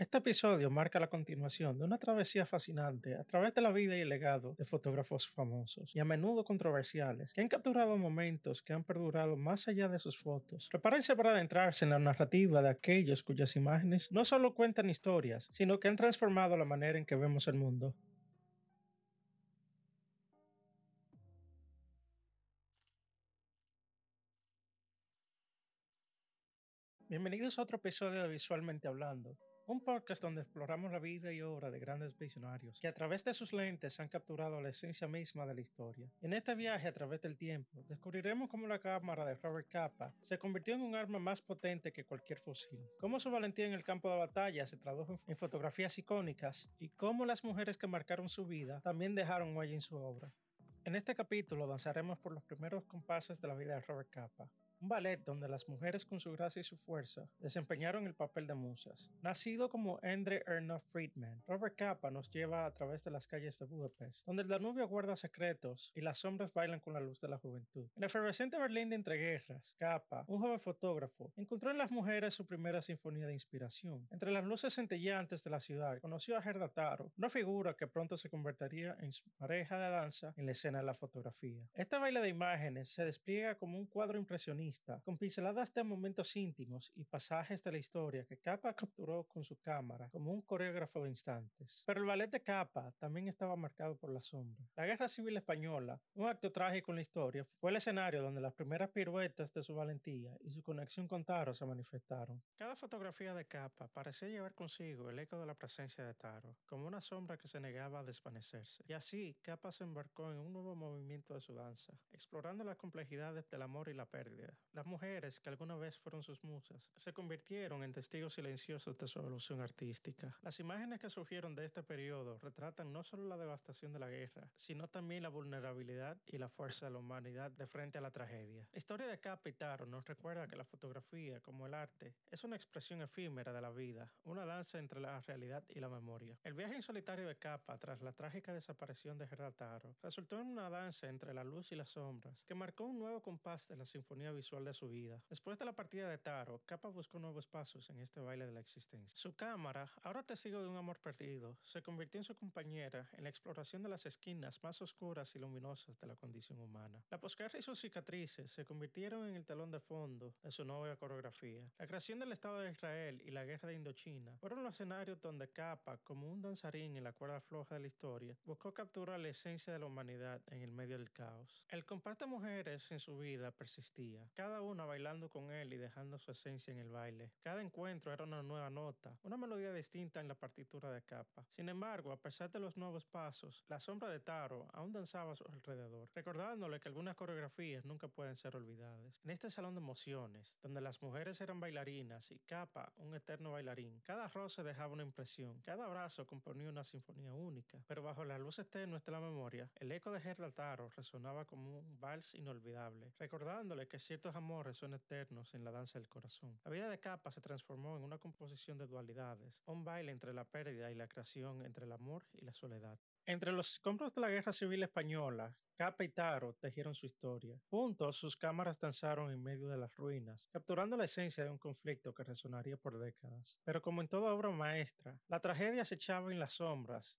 Este episodio marca la continuación de una travesía fascinante a través de la vida y el legado de fotógrafos famosos y a menudo controversiales que han capturado momentos que han perdurado más allá de sus fotos. Prepárense para adentrarse en la narrativa de aquellos cuyas imágenes no solo cuentan historias, sino que han transformado la manera en que vemos el mundo. Bienvenidos a otro episodio de Visualmente Hablando, un podcast donde exploramos la vida y obra de grandes visionarios que a través de sus lentes han capturado la esencia misma de la historia. En este viaje a través del tiempo, descubriremos cómo la cámara de Robert Capa se convirtió en un arma más potente que cualquier fusil, cómo su valentía en el campo de batalla se tradujo en fotografías icónicas y cómo las mujeres que marcaron su vida también dejaron huella en su obra. En este capítulo danzaremos por los primeros compases de la vida de Robert Capa, un ballet donde las mujeres con su gracia y su fuerza desempeñaron el papel de musas. Nacido como Endre Erna Friedman, Robert Capa nos lleva a través de las calles de Budapest, donde el Danubio guarda secretos y las sombras bailan con la luz de la juventud. En el efervescente Berlín de entreguerras, Capa, un joven fotógrafo, encontró en las mujeres su primera sinfonía de inspiración. Entre las luces centellantes de la ciudad, conoció a Gerda Taro, una figura que pronto se convertiría en su pareja de danza en la escena de la fotografía. Esta baile de imágenes se despliega como un cuadro impresionista con pinceladas de momentos íntimos y pasajes de la historia que Capa capturó con su cámara como un coreógrafo de instantes. Pero el ballet de Capa también estaba marcado por la sombra. La Guerra Civil Española, un acto trágico en la historia, fue el escenario donde las primeras piruetas de su valentía y su conexión con Taro se manifestaron. Cada fotografía de Capa parecía llevar consigo el eco de la presencia de Taro, como una sombra que se negaba a desvanecerse. Y así, Capa se embarcó en un nuevo movimiento de su danza, explorando las complejidades del amor y la pérdida, las mujeres, que alguna vez fueron sus musas, se convirtieron en testigos silenciosos de su evolución artística. Las imágenes que surgieron de este periodo retratan no solo la devastación de la guerra, sino también la vulnerabilidad y la fuerza de la humanidad de frente a la tragedia. La historia de Capitaro nos recuerda que la fotografía, como el arte, es una expresión efímera de la vida, una danza entre la realidad y la memoria. El viaje en solitario de Capa tras la trágica desaparición de Gerda resultó en una danza entre la luz y las sombras que marcó un nuevo compás de la sinfonía visual de su vida. Después de la partida de Taro, Capa buscó nuevos pasos en este baile de la existencia. Su cámara, ahora testigo de un amor perdido, se convirtió en su compañera en la exploración de las esquinas más oscuras y luminosas de la condición humana. La posguerra y sus cicatrices se convirtieron en el telón de fondo de su nueva coreografía. La creación del Estado de Israel y la guerra de Indochina fueron los escenarios donde Capa, como un danzarín en la cuerda floja de la historia, buscó capturar la esencia de la humanidad en el medio del caos. El compás de mujeres en su vida persistía. Cada una bailando con él y dejando su esencia en el baile. Cada encuentro era una nueva nota, una melodía distinta en la partitura de capa. Sin embargo, a pesar de los nuevos pasos, la sombra de Taro aún danzaba a su alrededor, recordándole que algunas coreografías nunca pueden ser olvidadas. En este salón de emociones, donde las mujeres eran bailarinas y Capa un eterno bailarín, cada roce dejaba una impresión, cada abrazo componía una sinfonía única, pero bajo las luces tenues de la memoria, el eco de Gerda Taro resonaba como un vals inolvidable, recordándole que ciertos amores son eternos en la danza del corazón. La vida de Capa se transformó en una composición de dualidades, un baile entre la pérdida y la creación, entre el amor y la soledad. Entre los escombros de la Guerra Civil Española, Capa y Taro tejieron su historia. Juntos, sus cámaras danzaron en medio de las ruinas, capturando la esencia de un conflicto que resonaría por décadas. Pero como en toda obra maestra, la tragedia se echaba en las sombras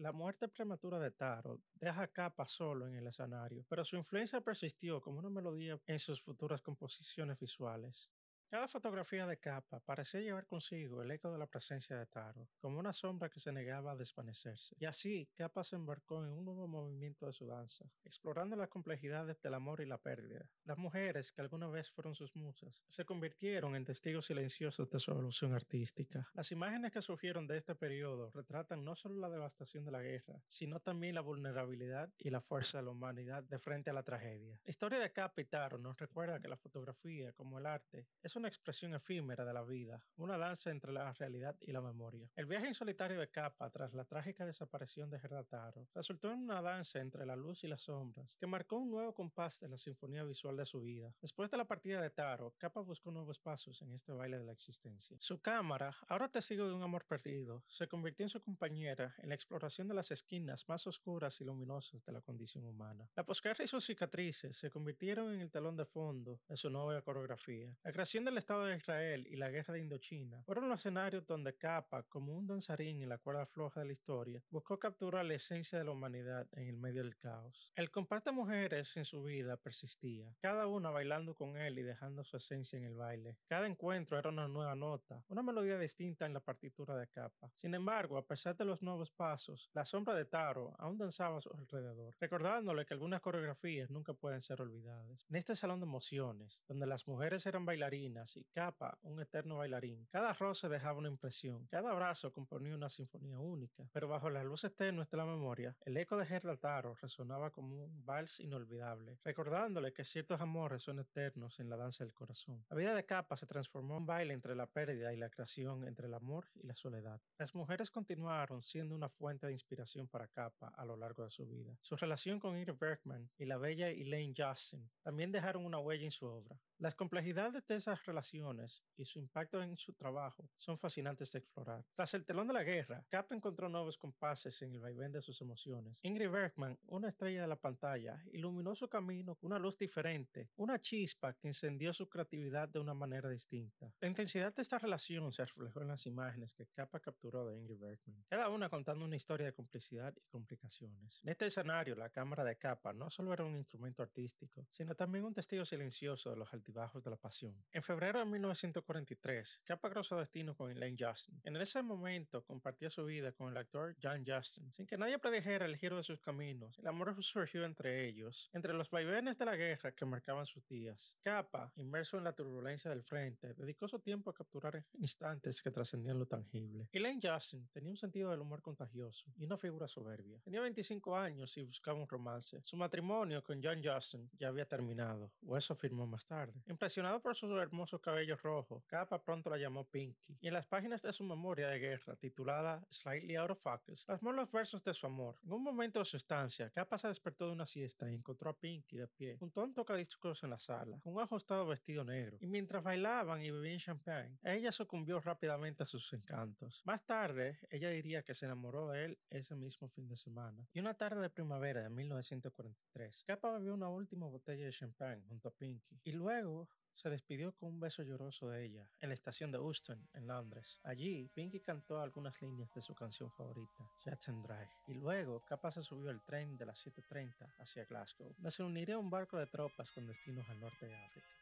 la muerte prematura de Taro deja a Capa solo en el escenario, pero su influencia persistió como una melodía en sus futuras composiciones visuales. Cada fotografía de Capa parecía llevar consigo el eco de la presencia de Taro, como una sombra que se negaba a desvanecerse. Y así, Capa se embarcó en un nuevo movimiento de su danza, explorando las complejidades del amor y la pérdida. Las mujeres, que alguna vez fueron sus musas, se convirtieron en testigos silenciosos de su evolución artística. Las imágenes que surgieron de este periodo retratan no solo la devastación de la guerra, sino también la vulnerabilidad y la fuerza de la humanidad de frente a la tragedia. La historia de Capa y Taro nos recuerda que la fotografía, como el arte, es una expresión efímera de la vida, una danza entre la realidad y la memoria. El viaje en solitario de Capa tras la trágica desaparición de Gerda Taro resultó en una danza entre la luz y las sombras que marcó un nuevo compás de la sinfonía visual de su vida. Después de la partida de Taro, Capa buscó nuevos pasos en este baile de la existencia. Su cámara, ahora testigo de un amor perdido, se convirtió en su compañera en la exploración de las esquinas más oscuras y luminosas de la condición humana. La posguerra y sus cicatrices se convirtieron en el telón de fondo de su nueva coreografía. La creación de del Estado de Israel y la guerra de Indochina fueron los escenarios donde Capa, como un danzarín en la cuerda floja de la historia, buscó capturar la esencia de la humanidad en el medio del caos. El compás de mujeres en su vida persistía, cada una bailando con él y dejando su esencia en el baile. Cada encuentro era una nueva nota, una melodía distinta en la partitura de Capa. Sin embargo, a pesar de los nuevos pasos, la sombra de Taro aún danzaba a su alrededor, recordándole que algunas coreografías nunca pueden ser olvidadas. En este salón de emociones, donde las mujeres eran bailarinas y Capa un eterno bailarín, cada roce dejaba una impresión, cada abrazo componía una sinfonía única, pero bajo las luces tenues de la memoria, el eco de Gerda Taro resonaba como un vals inolvidable, recordándole que ciertos amores son eternos en la danza del corazón. La vida de Capa se transformó en baile entre la pérdida y la creación, entre el amor y la soledad. Las mujeres continuaron siendo una fuente de inspiración para Capa a lo largo de su vida. Su relación con Ingrid Bergman y la bella Elaine Justin también dejaron una huella en su obra. Las complejidades de esas relaciones y su impacto en su trabajo son fascinantes de explorar. Tras el telón de la guerra, Capa encontró nuevos compases en el vaivén de sus emociones. Ingrid Bergman, una estrella de la pantalla, iluminó su camino con una luz diferente, una chispa que encendió su creatividad de una manera distinta. La intensidad de esta relación se reflejó en las imágenes que Capa capturó de Ingrid Bergman, cada una contando una historia de complicidad y complicaciones. En este escenario, la cámara de Capa no solo era un instrumento artístico, sino también un testigo silencioso de los altibajos de la pasión. En febrero de 1943, Capa cruzó destino con Elaine Justin. En ese momento compartía su vida con el actor John Justin. Sin que nadie predijera el giro de sus caminos, el amor surgió entre ellos, entre los vaivenes de la guerra que marcaban sus días. Capa, inmerso en la turbulencia del frente, dedicó su tiempo a capturar instantes que trascendían lo tangible. Elaine Justin tenía un sentido del humor contagioso y una figura soberbia. Tenía 25 años y buscaba un romance. Su matrimonio con John Justin ya había terminado, o eso afirmó más tarde. Impresionado por su hermoso cabello rojo, Capa pronto la llamó Pinky, y en las páginas de su memoria de guerra, titulada Slightly Out of Focus, plasmó los versos de su amor. En un momento de su estancia, Capa se despertó de una siesta y encontró a Pinky de pie, junto a un tocadiscos en la sala, con un ajustado vestido negro, y mientras bailaban y bebían champagne, ella sucumbió rápidamente a sus encantos. Más tarde, ella diría que se enamoró de él ese mismo fin de semana. Y una tarde de primavera de 1943, Capa bebió una última botella de champagne junto a Pinky, y luego se despidió con un beso lloroso de ella en la estación de Euston, en Londres. Allí, Pinky cantó algunas líneas de su canción favorita, Jackson Drive, y luego Capa se subió al tren de las 7.30 hacia Glasgow, donde se a un barco de tropas con destinos al norte de África.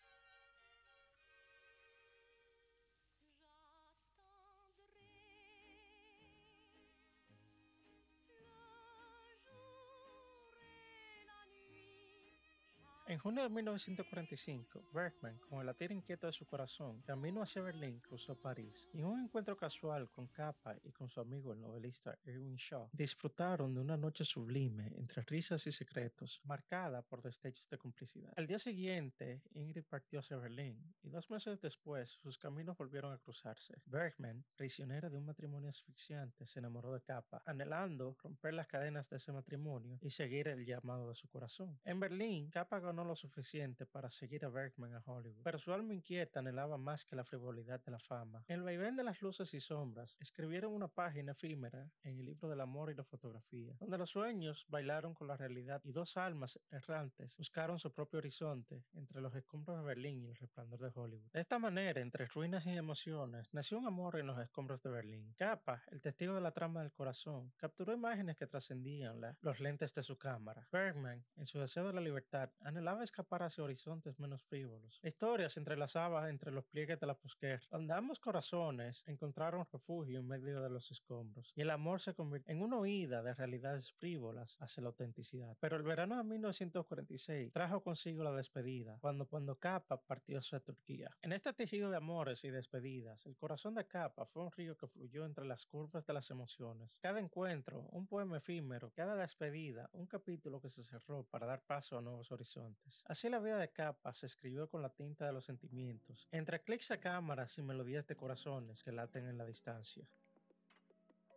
En junio de 1945, Bergman, con el latir inquieto de su corazón, camino hacia Berlín, cruzó París y en un encuentro casual con Capa y con su amigo el novelista Erwin Shaw, disfrutaron de una noche sublime entre risas y secretos, marcada por destellos de complicidad. Al día siguiente, Ingrid partió hacia Berlín y dos meses después sus caminos volvieron a cruzarse. Bergman, prisionera de un matrimonio asfixiante, se enamoró de Capa, anhelando romper las cadenas de ese matrimonio y seguir el llamado de su corazón. En Berlín, Capa ganó lo suficiente para seguir a Bergman a Hollywood, pero su alma inquieta anhelaba más que la frivolidad de la fama. En el vaivén de las luces y sombras, escribieron una página efímera en el libro del amor y la fotografía, donde los sueños bailaron con la realidad y dos almas errantes buscaron su propio horizonte entre los escombros de Berlín y el resplandor de Hollywood. De esta manera, entre ruinas y emociones, nació un amor en los escombros de Berlín. Capa, el testigo de la trama del corazón, capturó imágenes que trascendían los lentes de su cámara. Bergman, en su deseo de la libertad, anhelaba escapar hacia horizontes menos frívolos. La historia se entrelazaba entre los pliegues de la posguerra, donde ambos corazones encontraron refugio en medio de los escombros, y el amor se convirtió en una huida de realidades frívolas hacia la autenticidad. Pero el verano de 1946 trajo consigo la despedida, cuando cuando Capa partió hacia Turquía. En este tejido de amores y despedidas, el corazón de Capa fue un río que fluyó entre las curvas de las emociones. Cada encuentro, un poema efímero, cada despedida, un capítulo que se cerró para dar paso a nuevos horizontes. Así la vida de Capa se escribió con la tinta de los sentimientos, entre clics de cámaras y melodías de corazones que laten en la distancia.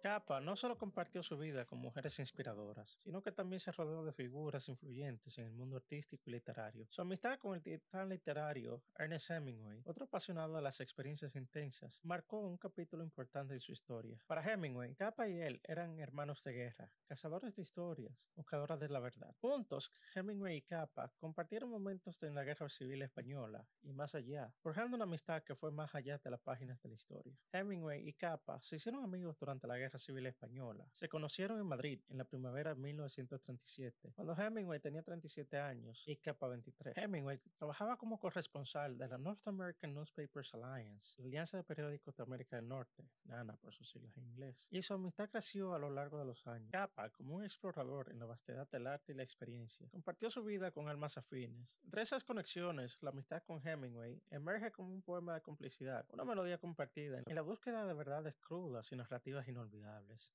Capa no solo compartió su vida con mujeres inspiradoras, sino que también se rodeó de figuras influyentes en el mundo artístico y literario. Su amistad con el titán literario Ernest Hemingway, otro apasionado de las experiencias intensas, marcó un capítulo importante en su historia. Para Hemingway, Capa y él eran hermanos de guerra, cazadores de historias, buscadores de la verdad. Juntos, Hemingway y Capa compartieron momentos en la Guerra Civil Española y más allá, forjando una amistad que fue más allá de las páginas de la historia. Hemingway y Capa se hicieron amigos durante la Guerra Civil Española. Se conocieron en Madrid en la primavera de 1937, cuando Hemingway tenía 37 años y Capa 23. Hemingway trabajaba como corresponsal de la North American Newspapers Alliance, la Alianza de Periódicos de América del Norte, NANA por sus siglas en inglés, y su amistad creció a lo largo de los años. Capa, como un explorador en la vastedad del arte y la experiencia, compartió su vida con almas afines. Entre esas conexiones, la amistad con Hemingway emerge como un poema de complicidad, una melodía compartida en la búsqueda de verdades crudas y narrativas inolvidables.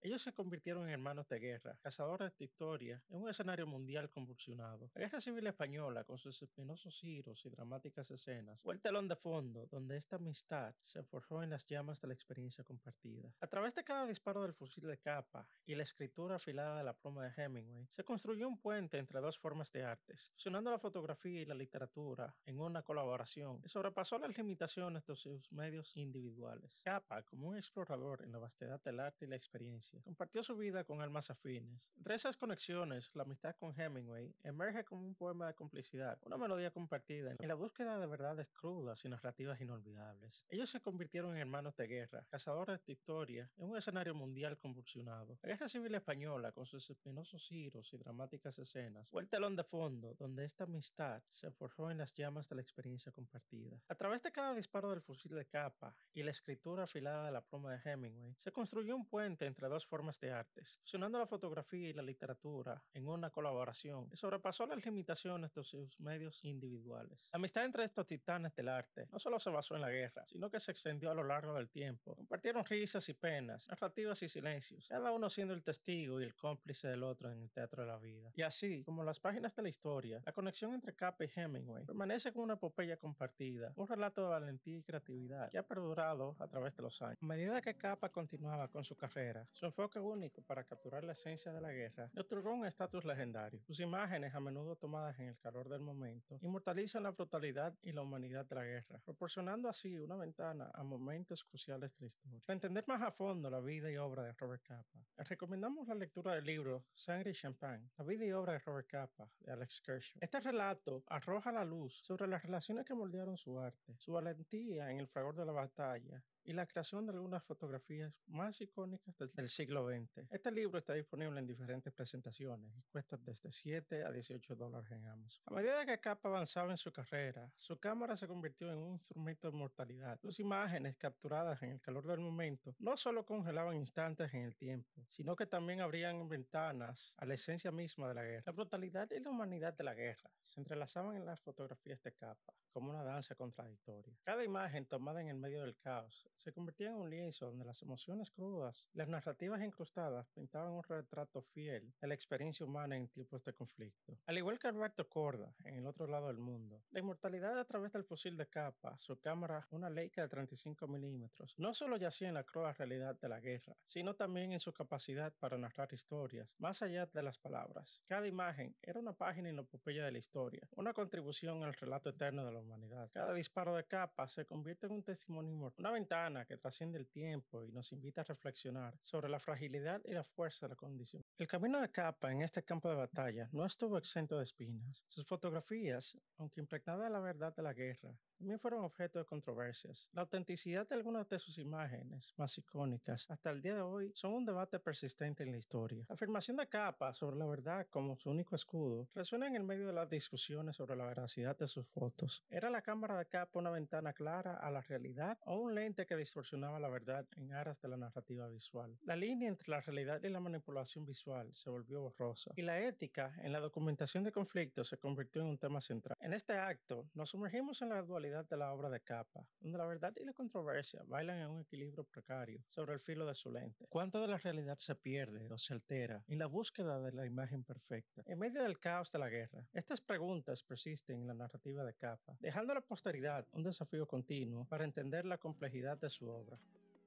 Ellos se convirtieron en hermanos de guerra, cazadores de historia, en un escenario mundial convulsionado. La Guerra Civil Española, con sus espinosos giros y dramáticas escenas, fue el telón de fondo donde esta amistad se forjó en las llamas de la experiencia compartida. A través de cada disparo del fusil de capa y la escritura afilada de la pluma de Hemingway, se construyó un puente entre dos formas de artes, fusionando la fotografía y la literatura en una colaboración que sobrepasó las limitaciones de sus medios individuales. Capa, como un explorador en la vastedad del arte y la experiencia. Compartió su vida con almas afines. Entre esas conexiones, la amistad con Hemingway emerge como un poema de complicidad, una melodía compartida en la búsqueda de verdades crudas y narrativas inolvidables. Ellos se convirtieron en hermanos de guerra, cazadores de historia, en un escenario mundial convulsionado. La Guerra Civil Española, con sus espinosos giros y dramáticas escenas, fue el telón de fondo donde esta amistad se forjó en las llamas de la experiencia compartida. A través de cada disparo del fusil de capa y la escritura afilada de la pluma de Hemingway, se construyó un puente entre dos formas de artes, fusionando la fotografía y la literatura en una colaboración que sobrepasó las limitaciones de sus medios individuales. La amistad entre estos titanes del arte no solo se basó en la guerra, sino que se extendió a lo largo del tiempo. Compartieron risas y penas, narrativas y silencios, cada uno siendo el testigo y el cómplice del otro en el teatro de la vida. Y así, como las páginas de la historia, la conexión entre Capa y Hemingway permanece como una epopeya compartida, un relato de valentía y creatividad que ha perdurado a través de los años. A medida que Capa continuaba con su carrera, su enfoque único para capturar la esencia de la guerra le otorgó un estatus legendario. Sus imágenes, a menudo tomadas en el calor del momento, inmortalizan la brutalidad y la humanidad de la guerra, proporcionando así una ventana a momentos cruciales de la historia. Para entender más a fondo la vida y obra de Robert Capa, les recomendamos la lectura del libro Sangre y Champagne, la vida y obra de Robert Capa, de Alex Kershaw. Este relato arroja la luz sobre las relaciones que moldearon su arte, su valentía en el fragor de la batalla y la creación de algunas fotografías más icónicas del siglo XX. Este libro está disponible en diferentes presentaciones y cuesta desde 7 a 18 dólares en Amazon. A medida que Capa avanzaba en su carrera, su cámara se convirtió en un instrumento de mortalidad. Sus imágenes capturadas en el calor del momento no solo congelaban instantes en el tiempo, sino que también abrían ventanas a la esencia misma de la guerra. La brutalidad y la humanidad de la guerra se entrelazaban en las fotografías de Capa como una danza contradictoria. Cada imagen tomada en el medio del caos se convertía en un lienzo donde las emociones crudas, las narrativas incrustadas pintaban un retrato fiel de la experiencia humana en tiempos de conflicto. Al igual que Alberto Corda, en el otro lado del mundo, la inmortalidad a través del fusil de capa, su cámara, una Leica de 35 milímetros, no solo yacía en la cruda realidad de la guerra, sino también en su capacidad para narrar historias, más allá de las palabras. Cada imagen era una página en la epopeya de la historia, una contribución al relato eterno de la humanidad. Cada disparo de capa se convierte en un testimonio inmortal, una ventana que trasciende el tiempo y nos invita a reflexionar sobre la fragilidad y la fuerza de la condición. El camino de Capa en este campo de batalla no estuvo exento de espinas. Sus fotografías, aunque impregnadas de la verdad de la guerra, también fueron objeto de controversias. La autenticidad de algunas de sus imágenes más icónicas hasta el día de hoy son un debate persistente en la historia. La afirmación de Capa sobre la verdad como su único escudo resuena en el medio de las discusiones sobre la veracidad de sus fotos. ¿Era la cámara de Capa una ventana clara a la realidad o un lente que distorsionaba la verdad en aras de la narrativa visual? La línea entre la realidad y la manipulación visual se volvió borrosa y la ética en la documentación de conflictos se convirtió en un tema central. En este acto nos sumergimos en la dualidad de la obra de Capa, donde la verdad y la controversia bailan en un equilibrio precario sobre el filo de su lente. ¿Cuánto de la realidad se pierde o se altera en la búsqueda de la imagen perfecta? En medio del caos de la guerra, estas preguntas persisten en la narrativa de Capa, dejando a la posteridad un desafío continuo para entender la complejidad de su obra.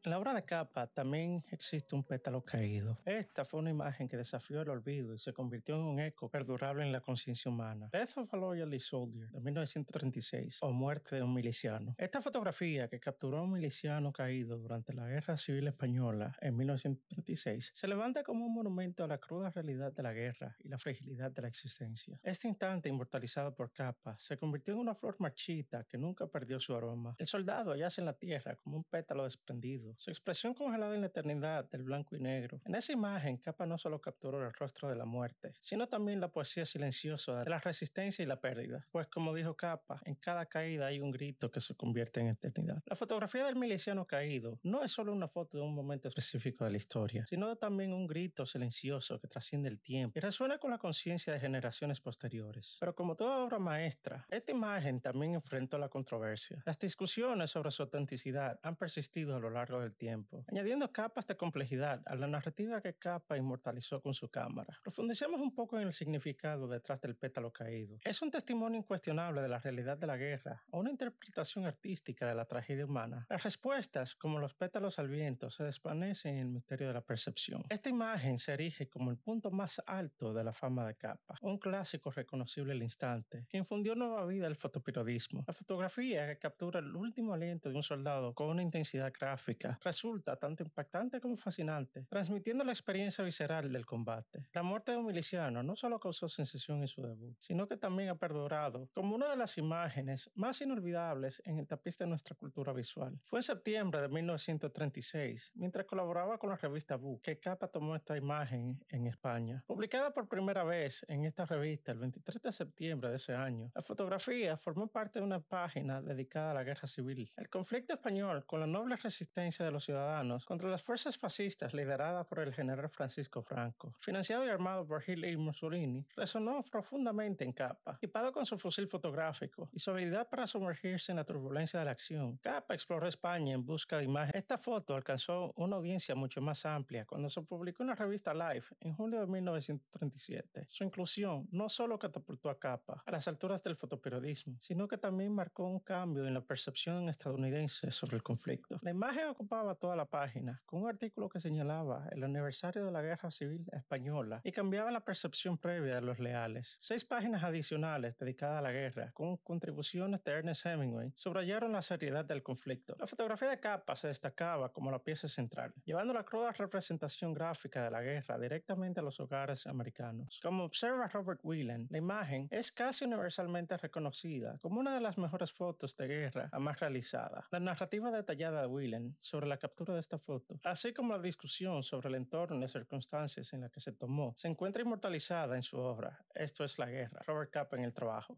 En la obra de Capa también existe un pétalo caído. Esta fue una imagen que desafió el olvido y se convirtió en un eco perdurable en la conciencia humana. Death of a Loyalty Soldier de 1936 o Muerte de un miliciano. Esta fotografía que capturó a un miliciano caído durante la Guerra Civil Española en 1936 se levanta como un monumento a la cruda realidad de la guerra y la fragilidad de la existencia. Este instante inmortalizado por Capa se convirtió en una flor marchita que nunca perdió su aroma. El soldado yace en la tierra como un pétalo desprendido su expresión congelada en la eternidad del blanco y negro. En esa imagen, Capa no solo capturó el rostro de la muerte, sino también la poesía silenciosa de la resistencia y la pérdida. Pues como dijo Capa, en cada caída hay un grito que se convierte en eternidad. La fotografía del miliciano caído no es solo una foto de un momento específico de la historia, sino también un grito silencioso que trasciende el tiempo y resuena con la conciencia de generaciones posteriores. Pero como toda obra maestra, esta imagen también enfrentó la controversia. Las discusiones sobre su autenticidad han persistido a lo largo del tiempo, añadiendo capas de complejidad a la narrativa que Capa inmortalizó con su cámara. Profundicemos un poco en el significado detrás del pétalo caído. Es un testimonio incuestionable de la realidad de la guerra o una interpretación artística de la tragedia humana. Las respuestas, como los pétalos al viento, se desvanecen en el misterio de la percepción. Esta imagen se erige como el punto más alto de la fama de Capa, un clásico reconocible al instante, que infundió nueva vida al fotoperiodismo. La fotografía que captura el último aliento de un soldado con una intensidad gráfica resulta tanto impactante como fascinante, transmitiendo la experiencia visceral del combate. La muerte de un miliciano no solo causó sensación en su debut, sino que también ha perdurado como una de las imágenes más inolvidables en el tapiz de nuestra cultura visual. Fue en septiembre de 1936, mientras colaboraba con la revista Bu, que Capa tomó esta imagen en España. Publicada por primera vez en esta revista el 23 de septiembre de ese año, la fotografía formó parte de una página dedicada a la guerra civil. El conflicto español con la noble resistencia de los ciudadanos contra las fuerzas fascistas lideradas por el general Francisco Franco. Financiado y armado por Hitler y Mussolini, resonó profundamente en Capa. Equipado con su fusil fotográfico y su habilidad para sumergirse en la turbulencia de la acción, Capa exploró España en busca de imágenes. Esta foto alcanzó una audiencia mucho más amplia cuando se publicó en la revista Life en julio de 1937. Su inclusión no solo catapultó a Capa a las alturas del fotoperiodismo, sino que también marcó un cambio en la percepción estadounidense sobre el conflicto. La imagen ocupó toda la página con un artículo que señalaba el aniversario de la Guerra Civil Española y cambiaba la percepción previa de los leales. Seis páginas adicionales dedicadas a la guerra, con contribuciones de Ernest Hemingway, subrayaron la seriedad del conflicto. La fotografía de capa se destacaba como la pieza central, llevando la cruda representación gráfica de la guerra directamente a los hogares americanos. Como observa Robert Whelan, la imagen es casi universalmente reconocida como una de las mejores fotos de guerra jamás realizada. La narrativa detallada de Whelan sobre sobre la captura de esta foto, así como la discusión sobre el entorno y las circunstancias en las que se tomó, se encuentra inmortalizada en su obra Esto es la guerra, Robert Capa en el trabajo.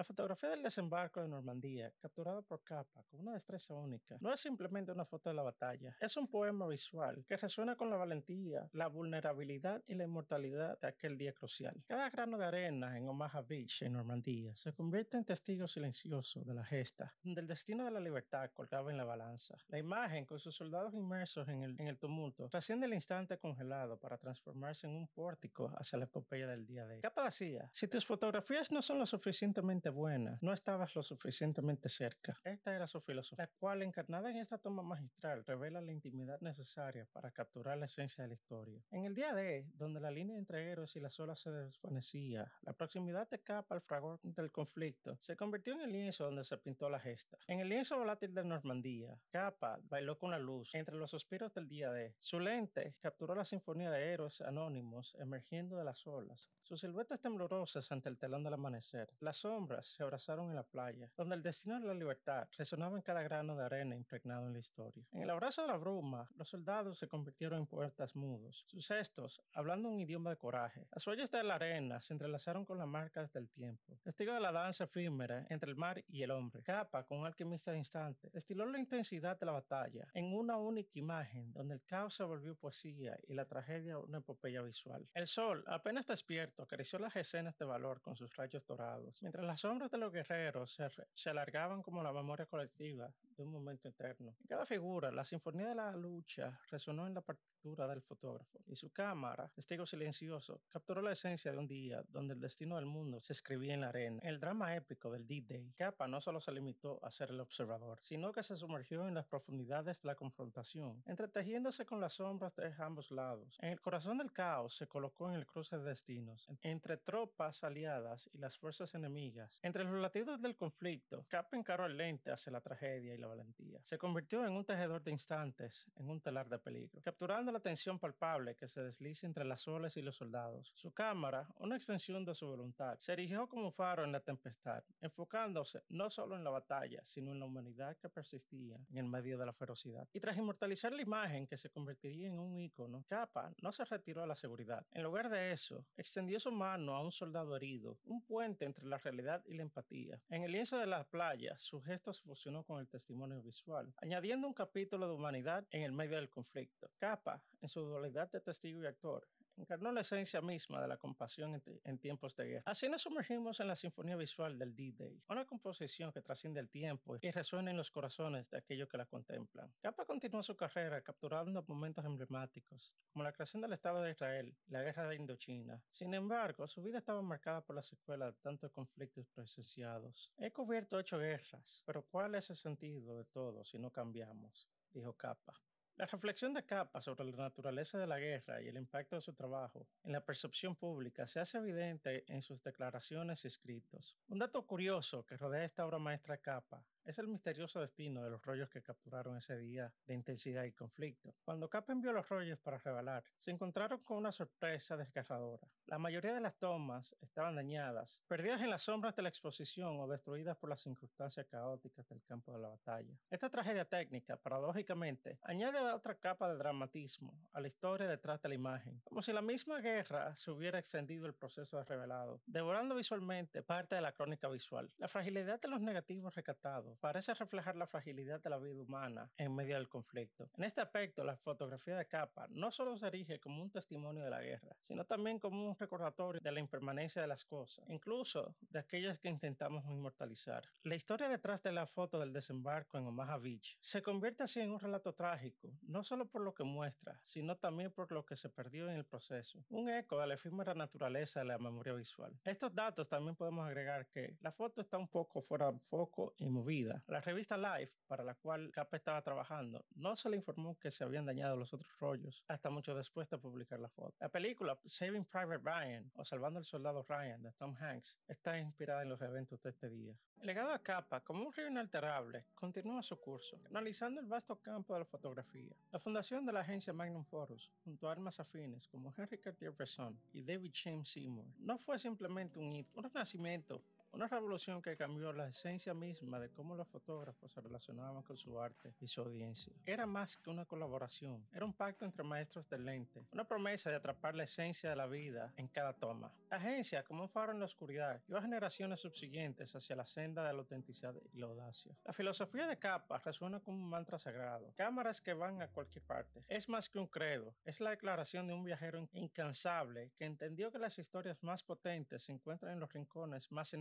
La fotografía del desembarco de Normandía, capturada por Capa con una destreza única, no es simplemente una foto de la batalla, es un poema visual que resuena con la valentía, la vulnerabilidad y la inmortalidad de aquel día crucial. Cada grano de arena en Omaha Beach, en Normandía, se convierte en testigo silencioso de la gesta, donde el destino de la libertad colgaba en la balanza. La imagen, con sus soldados inmersos en el, en el tumulto, trasciende el instante congelado para transformarse en un pórtico hacia la epopeya del día de hoy. Capa decía, si tus fotografías no son lo suficientemente buena, no estabas lo suficientemente cerca. Esta era su filosofía, la cual encarnada en esta toma magistral revela la intimidad necesaria para capturar la esencia de la historia. En el día de, donde la línea entre héroes y las olas se desvanecía, la proximidad de Capa al fragor del conflicto se convirtió en el lienzo donde se pintó la gesta. En el lienzo volátil de Normandía, Capa bailó con la luz entre los suspiros del día de. Su lente capturó la sinfonía de héroes anónimos emergiendo de las olas, sus siluetas temblorosas ante el telón del amanecer. Las sombras se abrazaron en la playa, donde el destino de la libertad resonaba en cada grano de arena impregnado en la historia. En el abrazo de la bruma, los soldados se convirtieron en poetas mudos. Sus gestos, hablando un idioma de coraje. Las huellas de la arena se entrelazaron con las marcas del tiempo. Testigo de la danza efímera entre el mar y el hombre. Capa, con un alquimista de instante, destiló la intensidad de la batalla en una única imagen, donde el caos se volvió poesía y la tragedia una epopeya visual. El sol, apenas despierto, acarició las escenas de valor con sus rayos dorados, mientras las Sombras de los guerreros se, se alargaban como la memoria colectiva de un momento eterno. En cada figura, la sinfonía de la lucha resonó en la partitura del fotógrafo y su cámara, testigo silencioso, capturó la esencia de un día donde el destino del mundo se escribía en la arena. En el drama épico del D-Day, Capa no solo se limitó a ser el observador, sino que se sumergió en las profundidades de la confrontación, entretejiéndose con las sombras de ambos lados. En el corazón del caos se colocó en el cruce de destinos, entre tropas aliadas y las fuerzas enemigas. Entre los latidos del conflicto, Capa encaró el lente hacia la tragedia y la valentía. Se convirtió en un tejedor de instantes, en un telar de peligro, capturando la tensión palpable que se desliza entre las olas y los soldados. Su cámara, una extensión de su voluntad, se erigió como faro en la tempestad, enfocándose no solo en la batalla, sino en la humanidad que persistía en el medio de la ferocidad. Y tras inmortalizar la imagen que se convertiría en un ícono, Capa no se retiró a la seguridad. En lugar de eso, extendió su mano a un soldado herido, un puente entre la realidad y la empatía. En el lienzo de la playa, su gesto se fusionó con el testimonio visual, añadiendo un capítulo de humanidad en el medio del conflicto. Capa, en su dualidad de testigo y actor, encarnó la esencia misma de la compasión en, tiempos de guerra. Así nos sumergimos en la sinfonía visual del D-Day, una composición que trasciende el tiempo y resuena en los corazones de aquellos que la contemplan. Capa continuó su carrera capturando momentos emblemáticos, como la creación del Estado de Israel y la guerra de Indochina. Sin embargo, su vida estaba marcada por la secuela de tantos conflictos presenciados. He cubierto ocho guerras, pero ¿cuál es el sentido de todo si no cambiamos? dijo Capa. La reflexión de Capa sobre la naturaleza de la guerra y el impacto de su trabajo en la percepción pública se hace evidente en sus declaraciones y escritos. Un dato curioso que rodea esta obra maestra Capa es el misterioso destino de los rollos que capturaron ese día de intensidad y conflicto. Cuando Capa envió los rollos para revelar, se encontraron con una sorpresa desgarradora. La mayoría de las tomas estaban dañadas, perdidas en las sombras de la exposición o destruidas por las circunstancias caóticas del campo de la batalla. Esta tragedia técnica, paradójicamente, añade otra capa de dramatismo a la historia detrás de la imagen, como si la misma guerra se hubiera extendido el proceso de revelado, devorando visualmente parte de la crónica visual. La fragilidad de los negativos recatados parece reflejar la fragilidad de la vida humana en medio del conflicto. En este aspecto, la fotografía de capa no solo se erige como un testimonio de la guerra, sino también como un recordatorio de la impermanencia de las cosas, incluso de aquellas que intentamos inmortalizar. La historia detrás de la foto del desembarco en Omaha Beach se convierte así en un relato trágico, no solo por lo que muestra, sino también por lo que se perdió en el proceso, un eco de la efímera naturaleza de la memoria visual. Estos datos también podemos agregar que la foto está un poco fuera de foco y movida. La revista Life, para la cual Capa estaba trabajando, no se le informó que se habían dañado los otros rollos hasta mucho después de publicar la foto. La película Saving Private Ryan o Salvando al Soldado Ryan de Tom Hanks está inspirada en los eventos de este día. El legado a Capa, como un río inalterable, continúa su curso, analizando el vasto campo de la fotografía. La fundación de la agencia Magnum Photos, junto a armas afines como Henry Cartier-Bresson y David James Seymour, no fue simplemente un hito, un renacimiento una revolución que cambió la esencia misma de cómo los fotógrafos se relacionaban con su arte y su audiencia. Era más que una colaboración, era un pacto entre maestros del lente, una promesa de atrapar la esencia de la vida en cada toma. La agencia, como un faro en la oscuridad, lleva generaciones subsiguientes hacia la senda de la autenticidad y la audacia. La filosofía de capa resuena como un mantra sagrado. Cámaras que van a cualquier parte. Es más que un credo, es la declaración de un viajero incansable que entendió que las historias más potentes se encuentran en los rincones más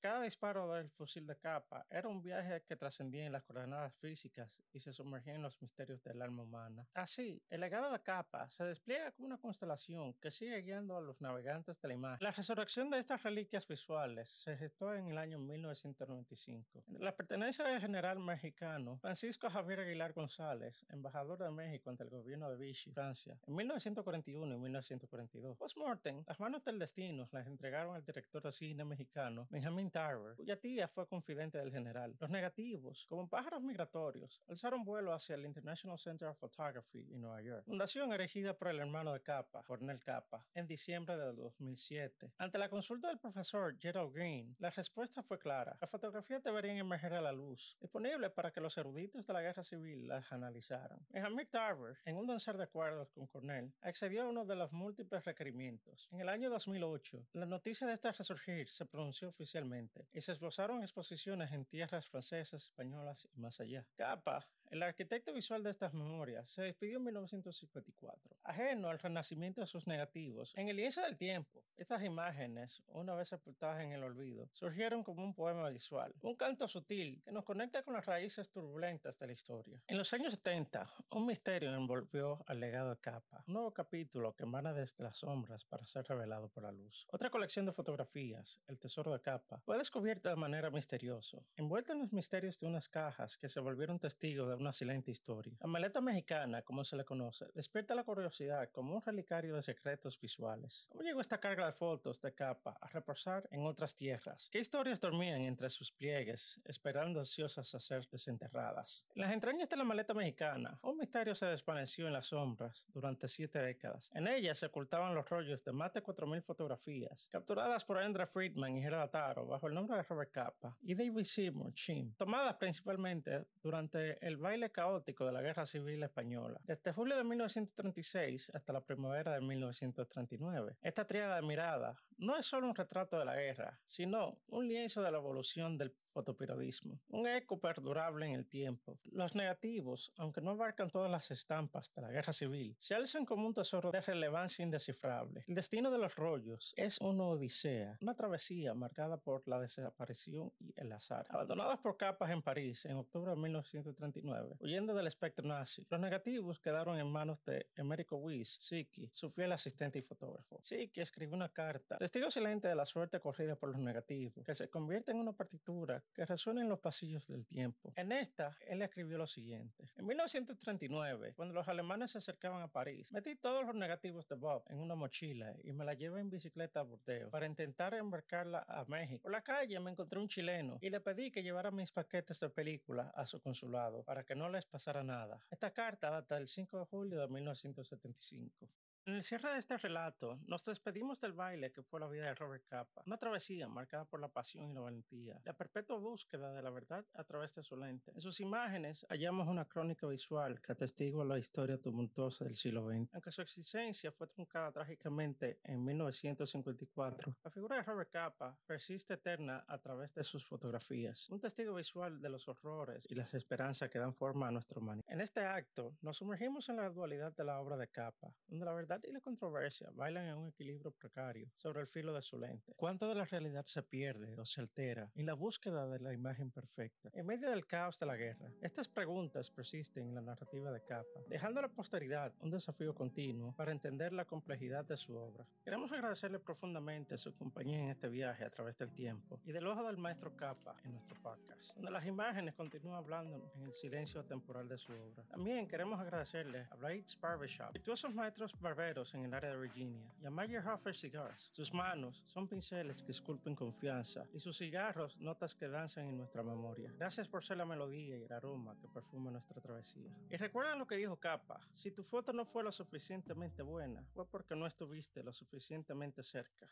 cada disparo del fusil de capa era un viaje que trascendía en las coordenadas físicas y se sumergía en los misterios del alma humana. Así, el legado de capa se despliega como una constelación que sigue guiando a los navegantes de la imagen. La resurrección de estas reliquias visuales se gestó en el año 1995. La pertenencia del general mexicano Francisco Javier Aguilar González, embajador de México ante el gobierno de Vichy, Francia, en 1941 y 1942. Postmortem, las manos del destino las entregaron al director de cine mexicano Benjamin Tarver, cuya tía fue confidente del general. Los negativos, como pájaros migratorios, alzaron vuelo hacia el International Center of Photography en Nueva York, fundación erigida por el hermano de Capa, Cornel Capa, en diciembre de 2007. Ante la consulta del profesor Gerald Green, la respuesta fue clara. Las fotografías deberían emerger a la luz, disponible para que los eruditos de la guerra civil las analizaran. Benjamin Tarver, en un danzar de acuerdos con Cornell, accedió a uno de los múltiples requerimientos. En el año 2008, la noticia de este resurgir se pronunció oficialmente y se esbozaron exposiciones en tierras francesas, españolas y más allá. Capa el arquitecto visual de estas memorias, se despidió en 1954. Ajeno al renacimiento de sus negativos, en el lienzo del tiempo, estas imágenes, una vez sepultadas en el olvido, surgieron como un poema visual, un canto sutil que nos conecta con las raíces turbulentas de la historia. En los años 70, un misterio envolvió al legado de Capa, un nuevo capítulo que emana desde las sombras para ser revelado por la luz. Otra colección de fotografías, El Tesoro de Capa, fue descubierta de manera misteriosa, envuelta en los misterios de unas cajas que se volvieron testigos de una silente historia. La maleta mexicana, como se le conoce, despierta la curiosidad como un relicario de secretos visuales. ¿Cómo llegó esta carga de fotos de Capa a reposar en otras tierras? ¿Qué historias dormían entre sus pliegues, esperando ansiosas a ser desenterradas? En las entrañas de la maleta mexicana, un misterio se desvaneció en las sombras durante siete décadas. En ella se ocultaban los rollos de más de 4.000 fotografías, capturadas por Andrew Friedman y Gerald Bajo el nombre de Robert Capa y David Seymour Chim, tomadas principalmente durante el baile caótico de la Guerra Civil Española, desde julio de 1936 hasta la primavera de 1939. Esta triada de mirada no es solo un retrato de la guerra, sino un lienzo de la evolución del fotoperiodismo, un eco perdurable en el tiempo. Los negativos, aunque no abarcan todas las estampas de la guerra civil, se alzan como un tesoro de relevancia indescifrable. El destino de los rollos es una odisea, una travesía marcada por la desaparición y el azar. Abandonados por capas en París en octubre de 1939, huyendo del espectro nazi, los negativos quedaron en manos de Emerico Weiss, Siki, su fiel asistente y fotógrafo. Siki escribió una carta, testigo silente de la suerte corrida por los negativos, que se convierte en una partitura que resuena en los pasillos del tiempo. En esta, él escribió lo siguiente. En 1939, cuando los alemanes se acercaban a París, metí todos los negativos de Bob en una mochila y me la llevé en bicicleta a Burdeos para intentar embarcarla a México. Por la calle me encontré un chileno y le pedí que llevara mis paquetes de película a su consulado para que no les pasara nada. Esta carta data del 5 de julio de 1975. En el cierre de este relato, nos despedimos del baile que fue la vida de Robert Capa, una travesía marcada por la pasión y la valentía, la perpetua búsqueda de la verdad a través de su lente. En sus imágenes hallamos una crónica visual que atestigua la historia tumultuosa del siglo XX. Aunque su existencia fue truncada trágicamente en 1954, la figura de Robert Capa persiste eterna a través de sus fotografías, un testigo visual de los horrores y las esperanzas que dan forma a nuestro humanidad. En este acto, nos sumergimos en la dualidad de la obra de Capa, donde la verdad y la controversia bailan en un equilibrio precario sobre el filo de su lente. ¿Cuánto de la realidad se pierde o se altera en la búsqueda de la imagen perfecta? En medio del caos de la guerra, estas preguntas persisten en la narrativa de Capa, dejando a la posteridad un desafío continuo para entender la complejidad de su obra. Queremos agradecerle profundamente su compañía en este viaje a través del tiempo y del ojo del maestro Capa en nuestro podcast, donde las imágenes continúan hablando en el silencio temporal de su obra. También queremos agradecerle a Blades Barbershop, virtuosos maestros barberos en el área de Virginia y a Mayer Hoffer Cigars. Sus manos son pinceles que esculpen confianza y sus cigarros notas que danzan en nuestra memoria. Gracias por ser la melodía y el aroma que perfuma nuestra travesía. Y recuerden lo que dijo Capa, si tu foto no fue lo suficientemente buena, fue porque no estuviste lo suficientemente cerca.